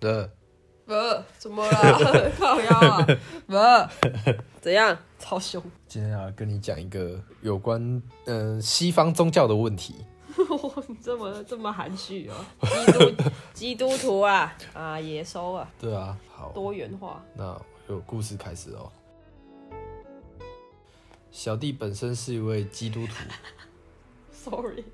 的，不，怎么了？靠腰啊！不，怎样？超凶！今天要跟你讲一个有关呃西方宗教的问题。你 这么这么含蓄哦，基督 基督徒啊啊，野收啊，对啊，好，多元化。那有故事开始哦。小弟本身是一位基督徒，Sorry，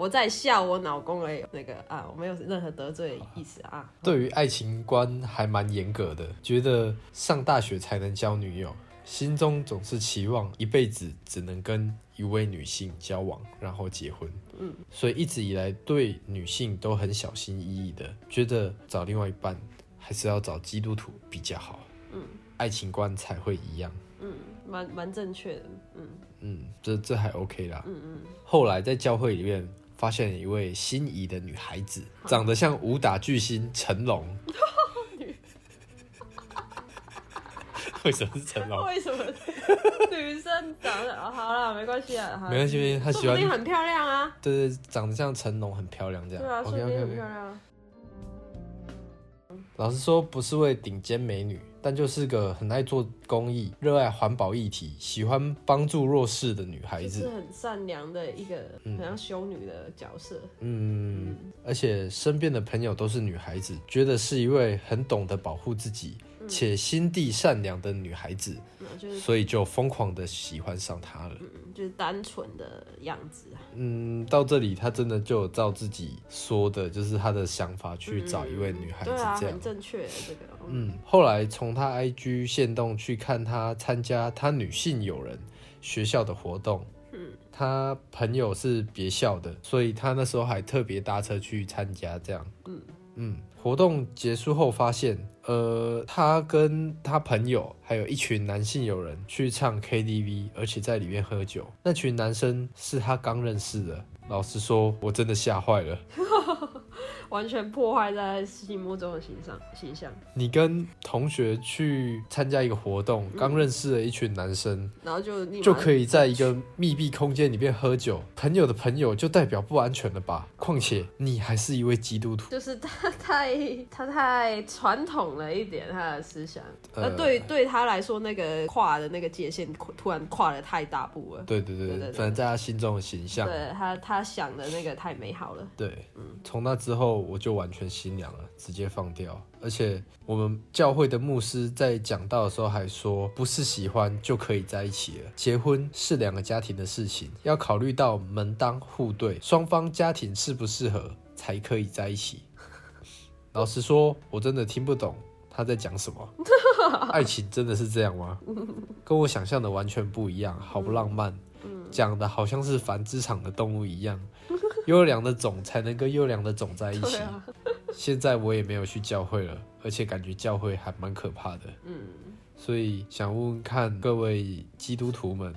我在笑我老公而已。那个啊，我没有任何得罪的意思啊。对于爱情观还蛮严格的，觉得上大学才能交女友，心中总是期望一辈子只能跟一位女性交往，然后结婚。嗯，所以一直以来对女性都很小心翼翼的，觉得找另外一半还是要找基督徒比较好。嗯，爱情观才会一样。嗯，蛮蛮正确的。嗯嗯，这这还 OK 啦。嗯嗯，后来在教会里面发现一位心仪的女孩子，长得像武打巨星成龙。为什么是成龙？为什么女生长得、哦好了，没关系啊，好没关系，他喜欢说不定很漂亮啊。对对，长得像成龙，很漂亮这样。对啊，说 OK 不定 OK 很漂。亮啊。老实说，不是位顶尖美女，但就是个很爱做公益、热爱环保议题、喜欢帮助弱势的女孩子。是很善良的一个，很像修女的角色。嗯，而且身边的朋友都是女孩子，觉得是一位很懂得保护自己且心地善良的女孩子，嗯，就是所以就疯狂的喜欢上她了。嗯，就是单纯的样子啊。嗯，到这里他真的就有照自己说的，就是他的想法去找一位女孩子这样很。正确这个。嗯嗯，后来从他 IG 线动去看他参加他女性友人学校的活动，嗯，他朋友是别校的，所以他那时候还特别搭车去参加这样。嗯嗯，活动结束后发现，呃，他跟他朋友还有一群男性友人去唱 KTV，而且在里面喝酒。那群男生是他刚认识的。老实说，我真的吓坏了。完全破坏在心目中的形象形象，你跟同学去参加一个活动，刚认识了一群男生，然后就就可以在一个密闭空间里面喝酒。朋友的朋友就代表不安全了吧？况且你还是一位基督徒。就是他太他太传统了一点，他的思想。呃那对对他来说，那个跨的那个界限突然跨的太大步了。对对对对对对反正在他心中的形象。对他他想的那个太美好了。对，从那之后我就完全心凉了，直接放掉。而且我们教会的牧师在讲到的时候还说，不是喜欢就可以在一起了，结婚是两个家庭的事情，要考虑到门当户对，双方家庭适不适合才可以在一起。老实说，我真的听不懂他在讲什么。爱情真的是这样吗？跟我想象的完全不一样，好不浪漫。讲的好像是繁殖场的动物一样，优良的种才能跟优良的种在一起。现在我也没有去教会了，而且感觉教会还蛮可怕的。嗯，所以想问问看各位基督徒们，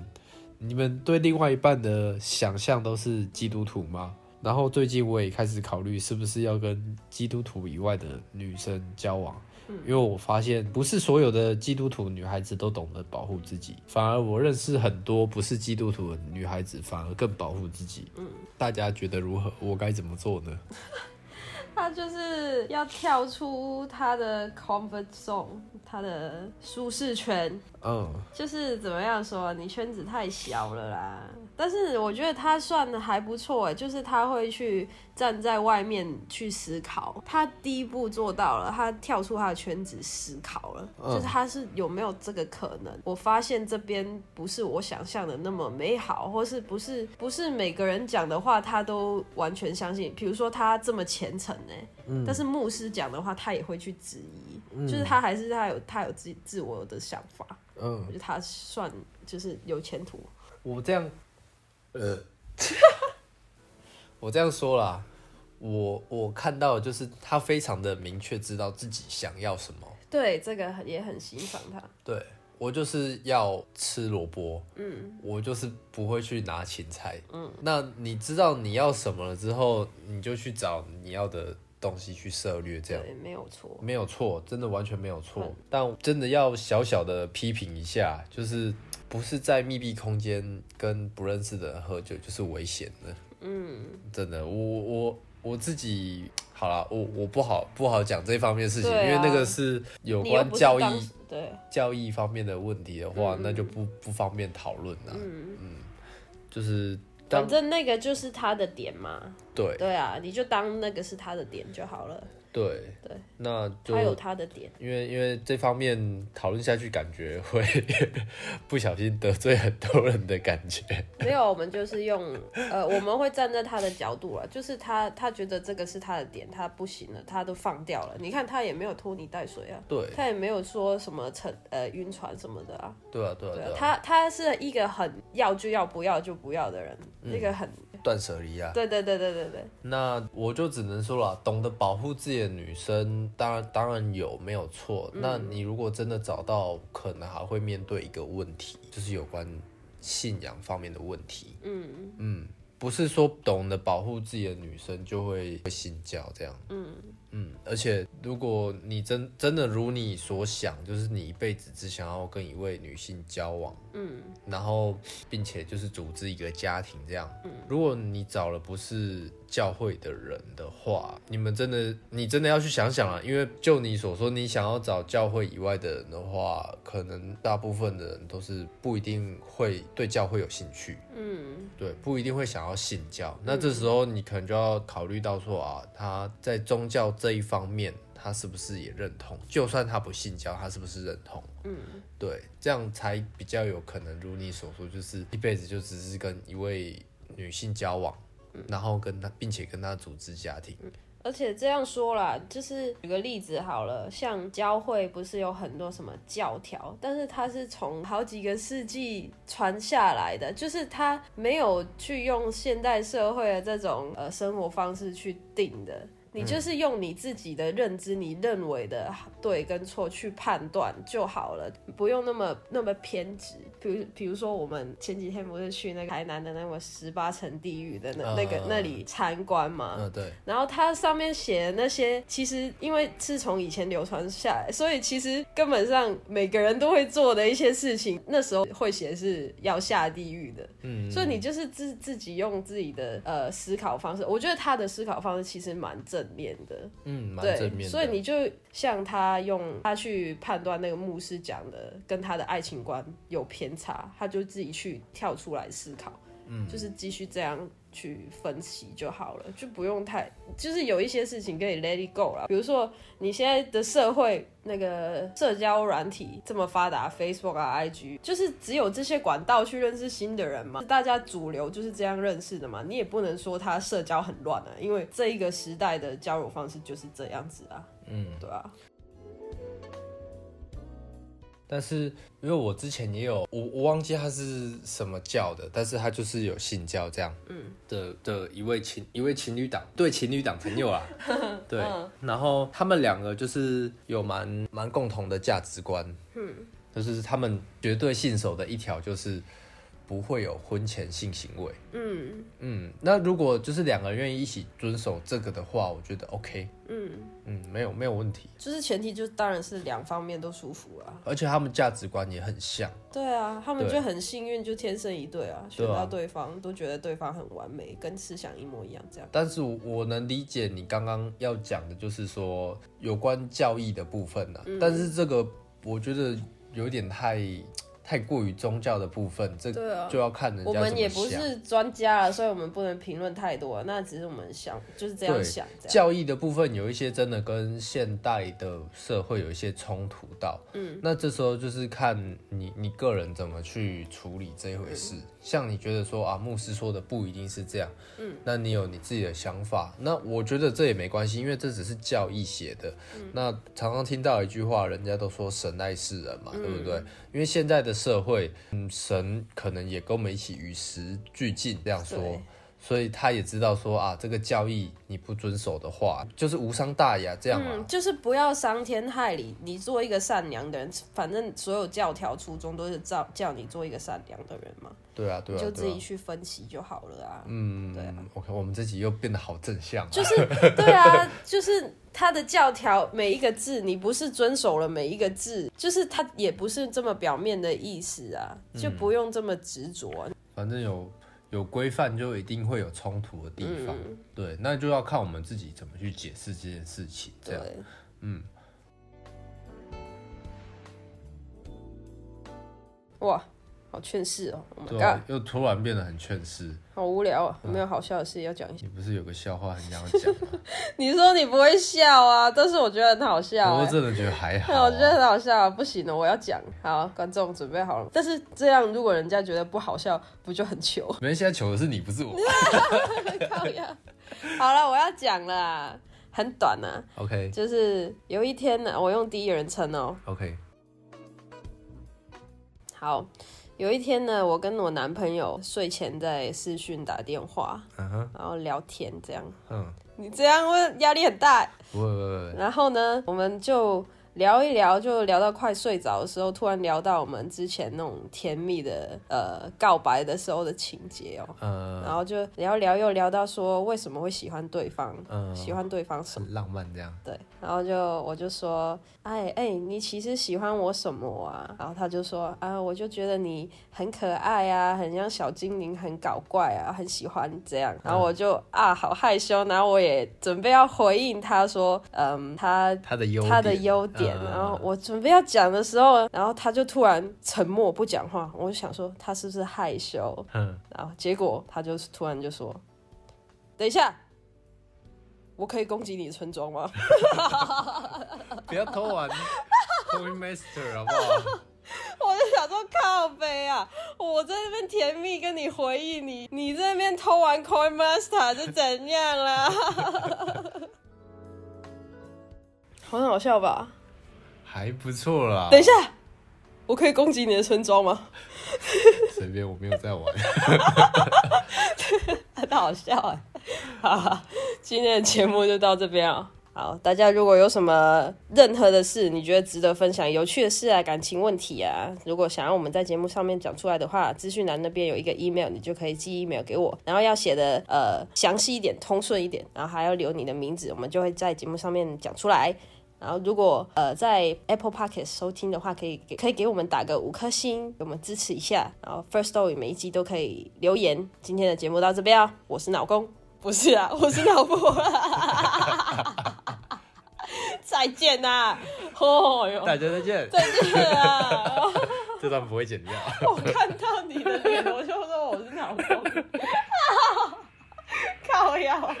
你们对另外一半的想象都是基督徒吗？然后最近我也开始考虑是不是要跟基督徒以外的女生交往，因为我发现不是所有的基督徒女孩子都懂得保护自己，反而我认识很多不是基督徒的女孩子反而更保护自己。嗯，大家觉得如何？我该怎么做呢？他就是要跳出他的 comfort zone，他的舒适圈。嗯，就是怎么样说，你圈子太小了啦。但是我觉得他算的还不错哎，就是他会去站在外面去思考。他第一步做到了，他跳出他的圈子思考了，嗯就是他是有没有这个可能？我发现这边不是我想象的那么美好，或是不是不是每个人讲的话他都完全相信。比如说他这么虔诚哎，嗯但是牧师讲的话他也会去质疑，就是他还是他有他有自自我的想法。嗯我，觉得他算就是有前途。我这样，呃，我这样说啦，我我看到就是他非常的明确知道自己想要什么。对，这个也很欣赏他。对我就是要吃萝卜，嗯，我就是不会去拿芹菜，嗯。那你知道你要什么了之后，你就去找你要的东西去涉略，这样对，没有错。没有错，真的完全没有错。但真的要小小的批评一下，就是不是在密闭空间跟不认识的人喝酒就是危险的。嗯，真的，我我我自己好了，我我不好不好讲这方面的事情，啊因为那个是有关教义对，教义方面的问题的话，嗯那就不不方便讨论了。嗯，就是当反正那个就是他的点嘛。对对啊，你就当那个是他的点就好了，对对，那就他有他的点。因为因为这方面讨论下去，感觉会 不小心得罪很多人的感觉。没有，我们就是用呃，我们会站在他的角度了，就是他他觉得这个是他的点，他不行了，他都放掉了。你看他也没有拖泥带水啊，对他也没有说什么沉呃晕船什么的啊。对啊对啊对啊，对啊，他他是一个很要就要，不要就不要的人，一个很断舍离啊。对对对对对对，那我就只能说了，懂得保护自己的女生，当然当然有没有错。那你如果真的找到，可能还会面对一个问题，就是有关信仰方面的问题。嗯嗯，不是说懂得保护自己的女生就会会信教这样。嗯嗯，而且如果你真真的如你所想，就是你一辈子只想要跟一位女性交往，嗯然后并且就是组织一个家庭这样。如果你找了不是教会的人的话，你们真的你真的要去想想啊，因为就你所说，你想要找教会以外的人的话，可能大部分的人都是不一定会对教会有兴趣。嗯对，不一定会想要信教。那这时候你可能就要考虑到说啊，他在宗教这一方面，他是不是也认同？就算他不信教，他是不是认同？嗯对，这样才比较有可能如你所说，就是一辈子就只是跟一位女性交往，然后跟他，并且跟他组织家庭。而且这样说啦，就是举个例子好了，像教会不是有很多什么教条，但是它是从好几个世纪传下来的，就是它没有去用现代社会的这种呃生活方式去定的。你就是用你自己的认知，你认为的对跟错去判断就好了，不用那么那么偏执。比如，比如说我们前几天不是去那个台南的那个十八层地狱的那、那个嗯那里参观嘛？嗯，对，然后它上面写的那些，其实因为是从以前流传下来，所以其实根本上每个人都会做的一些事情，那时候会写是要下地狱的。嗯，所以你就是自自己用自己的呃思考方式，我觉得他的思考方式其实蛮正面的，嗯，蛮对正面的。所以你就像他用他去判断那个牧师讲的跟他的爱情观有偏差，他就自己去跳出来思考，嗯，就是继续这样去分析就好了，就不用太，就是有一些事情可以 let it go 啦。比如说你现在的社会那个社交软体这么发达，Facebook 啊、IG，就是只有这些管道去认识新的人嘛，大家主流就是这样认识的嘛，你也不能说他社交很乱啊，因为这一个时代的交友方式就是这样子啊，嗯，对啊，但是因为我之前也有，我我忘记他是什么教的，但是他就是有信教这样，嗯。的的一位情一位情侣档对情侣档朋友啊，对，然后他们两个就是有蛮蛮共同的价值观，嗯，就是他们绝对信守的一条就是不会有婚前性行为，嗯。嗯，那如果就是两个人愿意一起遵守这个的话，我觉得 OK，嗯，嗯，没有没有问题，就是前提就当然是两方面都舒服啊。而且他们价值观也很像。对啊，他们就很幸运，就天生一对啊，选到对方、都觉得对方很完美，跟思想一模一样，这样。但是我我能理解你刚刚要讲的，就是说有关教义的部分呢、嗯。但是这个我觉得有点太太过于宗教的部分，这就要看人家我。们也不是专家了，所以我们不能评论太多。那只是我们想就是这样想。教义的部分有一些真的跟现代的社会有一些冲突到，嗯，那这时候就是看你你个人怎么去处理这一回事。像你觉得说啊，牧师说的不一定是这样，嗯，那你有你自己的想法，那我觉得这也没关系，因为这只是教义写的。那常常听到一句话，人家都说神爱世人嘛，对不对？因为现在的社会，嗯，神可能也跟我们一起与时俱进，这样说对。所以他也知道说啊，这个教义你不遵守的话，就是无伤大雅这样嘛。嗯，就是不要伤天害理。你做一个善良的人，反正所有教条初衷都是叫叫你做一个善良的人嘛，对啊，对啊，就自。己去分析就好了啊。嗯，对啊 OK，我们自己又变得好正向啊。就是对啊，就是他的教条每一个字，你不是遵守了每一个字，就是他也不是这么表面的意思啊，就不用这么执着啊、反正有有规范就一定会有冲突的地方，嗯对，那就要看我们自己怎么去解释这件事情，这样，嗯，哇，好劝世哦！Oh 对 my 啊 god，，又突然变得很劝世。好无聊啊！有没有好笑的事要讲一下？你不是有个笑话很想要讲吗？你说你不会笑啊，但是我觉得很好笑、欸。我真的觉得还好、啊，我觉得很好笑、啊，不行了，我要讲。好，观众准备好了。但是这样，如果人家觉得不好笑，不就很糗？没现在求的是你，不是我。靠呀！好了，我要讲了啊，很短啊，OK 就是有一天呢，我用第一人称哦。OK，好，有一天呢，我跟我男朋友睡前在视讯打电话，然后聊天这样。嗯，你这样会压力很大。不会不会不会，然后呢，我们就聊一聊，就聊到快睡着的时候，突然聊到我们之前那种甜蜜的呃告白的时候的情节哦。嗯，然后就聊聊又聊到说为什么会喜欢对方，嗯喜欢对方什么？很浪漫这样。对，然后就我就说，哎哎，你其实喜欢我什么啊？然后他就说，啊，我就觉得你很可爱啊，很像小精灵，很搞怪啊，很喜欢这样。然后我就啊，好害羞，然后我也准备要回应他说，嗯，他他的优他的优点，嗯然后我准备要讲的时候，然后他就突然沉默不讲话，我就想说他是不是害羞？嗯，然后结果他就突然就说：“等一下，我可以攻击你的村庄吗 不要偷玩 Coin Master 好不好？？” 我就想说靠背啊，我在那边甜蜜跟你回忆你，你在那边偷玩 Coin Master 是怎样啦？好 很好笑吧？还不错啦。等一下，我可以攻击你的村庄吗？随便，我没有在玩。很好笑哎！好，今天的节目就到这边啊。好，大家如果有什么任何的事，你觉得值得分享、有趣的事啊、感情问题啊，如果想要我们在节目上面讲出来的话，资讯栏那边有一个 email，你就可以寄 email 给我，然后要写的呃详细一点、通顺一点，然后还要留你的名字，我们就会在节目上面讲出来。然后，如果呃在 Apple Podcast 收听的话，可以给可以给我们打个五颗星，给我们支持一下。然后 First Story 每一集都可以留言。今天的节目到这边啊，我是老公，不是啊，我是脑婆。再见呐、哦哟，大家再见。再见啊！这段不会剪掉。我看到你的脸，我就说我是老公，靠腰。